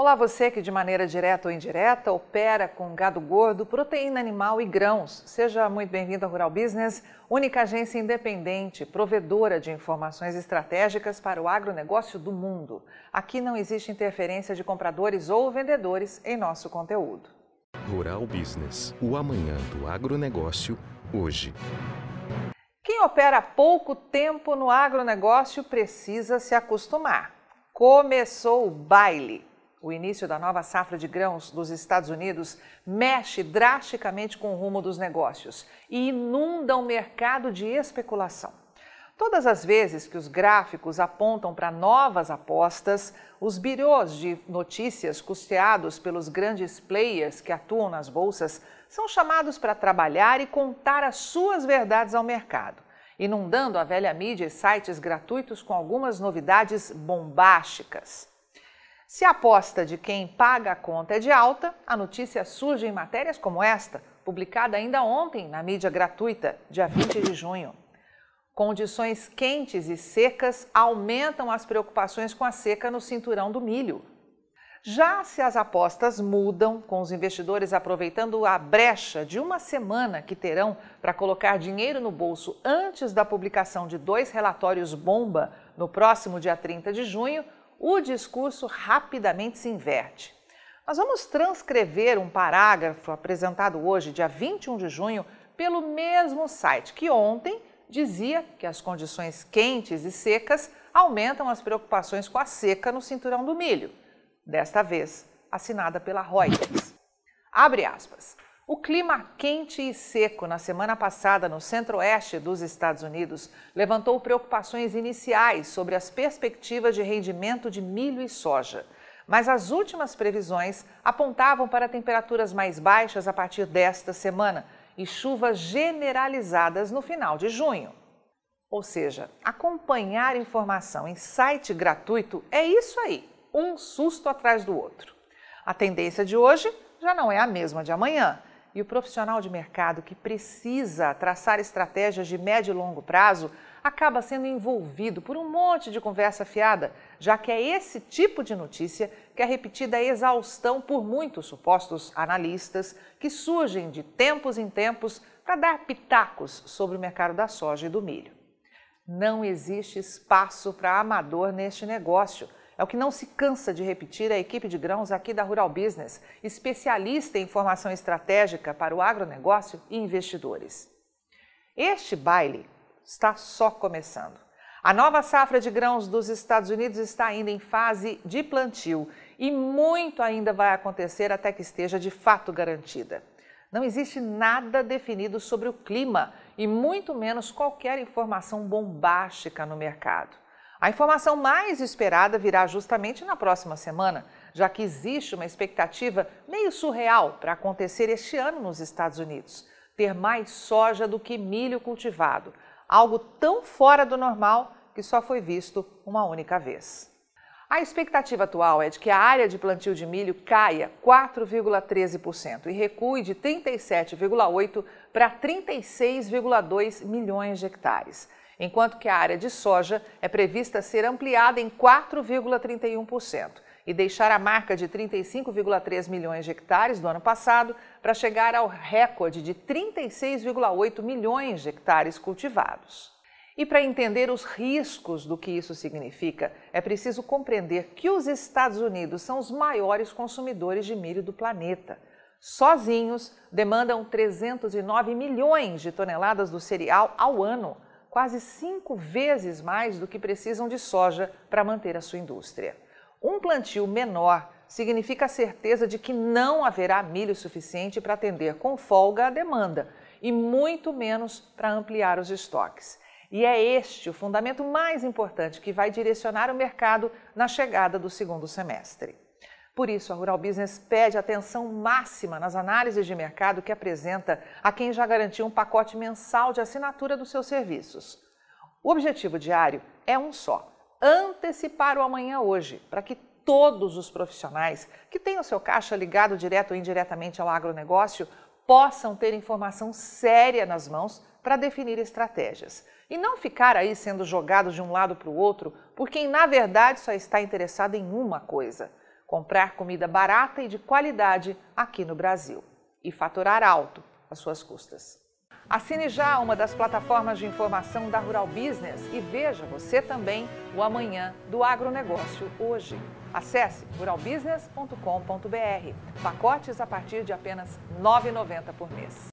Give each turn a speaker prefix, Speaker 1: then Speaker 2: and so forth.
Speaker 1: Olá, você que de maneira direta ou indireta opera com gado gordo, proteína animal e grãos. Seja muito bem-vindo ao Rural Business, única agência independente, provedora de informações estratégicas para o agronegócio do mundo. Aqui não existe interferência de compradores ou vendedores em nosso conteúdo.
Speaker 2: Rural Business, o amanhã do agronegócio, hoje.
Speaker 1: Quem opera há pouco tempo no agronegócio precisa se acostumar. Começou o baile. O início da nova safra de grãos dos Estados Unidos mexe drasticamente com o rumo dos negócios e inunda o mercado de especulação. Todas as vezes que os gráficos apontam para novas apostas, os birôs de notícias custeados pelos grandes players que atuam nas bolsas são chamados para trabalhar e contar as suas verdades ao mercado, inundando a velha mídia e sites gratuitos com algumas novidades bombásticas. Se a aposta de quem paga a conta é de alta, a notícia surge em matérias como esta, publicada ainda ontem na mídia gratuita, dia 20 de junho. Condições quentes e secas aumentam as preocupações com a seca no cinturão do milho. Já se as apostas mudam, com os investidores aproveitando a brecha de uma semana que terão para colocar dinheiro no bolso antes da publicação de dois relatórios bomba no próximo dia 30 de junho, o discurso rapidamente se inverte. Nós vamos transcrever um parágrafo apresentado hoje, dia 21 de junho, pelo mesmo site que ontem dizia que as condições quentes e secas aumentam as preocupações com a seca no cinturão do milho. Desta vez, assinada pela Reuters. Abre aspas. O clima quente e seco na semana passada no centro-oeste dos Estados Unidos levantou preocupações iniciais sobre as perspectivas de rendimento de milho e soja. Mas as últimas previsões apontavam para temperaturas mais baixas a partir desta semana e chuvas generalizadas no final de junho. Ou seja, acompanhar informação em site gratuito é isso aí, um susto atrás do outro. A tendência de hoje já não é a mesma de amanhã e o profissional de mercado que precisa traçar estratégias de médio e longo prazo acaba sendo envolvido por um monte de conversa fiada, já que é esse tipo de notícia que é repetida a exaustão por muitos supostos analistas que surgem de tempos em tempos para dar pitacos sobre o mercado da soja e do milho. Não existe espaço para amador neste negócio é o que não se cansa de repetir a equipe de grãos aqui da Rural Business, especialista em formação estratégica para o agronegócio e investidores. Este baile está só começando. A nova safra de grãos dos Estados Unidos está ainda em fase de plantio e muito ainda vai acontecer até que esteja de fato garantida. Não existe nada definido sobre o clima e muito menos qualquer informação bombástica no mercado. A informação mais esperada virá justamente na próxima semana, já que existe uma expectativa meio surreal para acontecer este ano nos Estados Unidos: ter mais soja do que milho cultivado, algo tão fora do normal que só foi visto uma única vez. A expectativa atual é de que a área de plantio de milho caia 4,13% e recue de 37,8 para 36,2 milhões de hectares enquanto que a área de soja é prevista ser ampliada em 4,31% e deixar a marca de 35,3 milhões de hectares do ano passado para chegar ao recorde de 36,8 milhões de hectares cultivados. E para entender os riscos do que isso significa, é preciso compreender que os Estados Unidos são os maiores consumidores de milho do planeta. Sozinhos, demandam 309 milhões de toneladas do cereal ao ano quase cinco vezes mais do que precisam de soja para manter a sua indústria. Um plantio menor significa a certeza de que não haverá milho suficiente para atender com folga a demanda e muito menos para ampliar os estoques. E é este o fundamento mais importante que vai direcionar o mercado na chegada do segundo semestre. Por isso, a Rural Business pede atenção máxima nas análises de mercado que apresenta a quem já garantiu um pacote mensal de assinatura dos seus serviços. O objetivo diário é um só: antecipar o amanhã hoje, para que todos os profissionais que têm o seu caixa ligado direto ou indiretamente ao agronegócio possam ter informação séria nas mãos para definir estratégias e não ficar aí sendo jogados de um lado para o outro por quem, na verdade, só está interessado em uma coisa comprar comida barata e de qualidade aqui no Brasil e faturar alto às suas custas. Assine já uma das plataformas de informação da Rural Business e veja você também o amanhã do agronegócio hoje. Acesse ruralbusiness.com.br. Pacotes a partir de apenas R$ 9,90 por mês.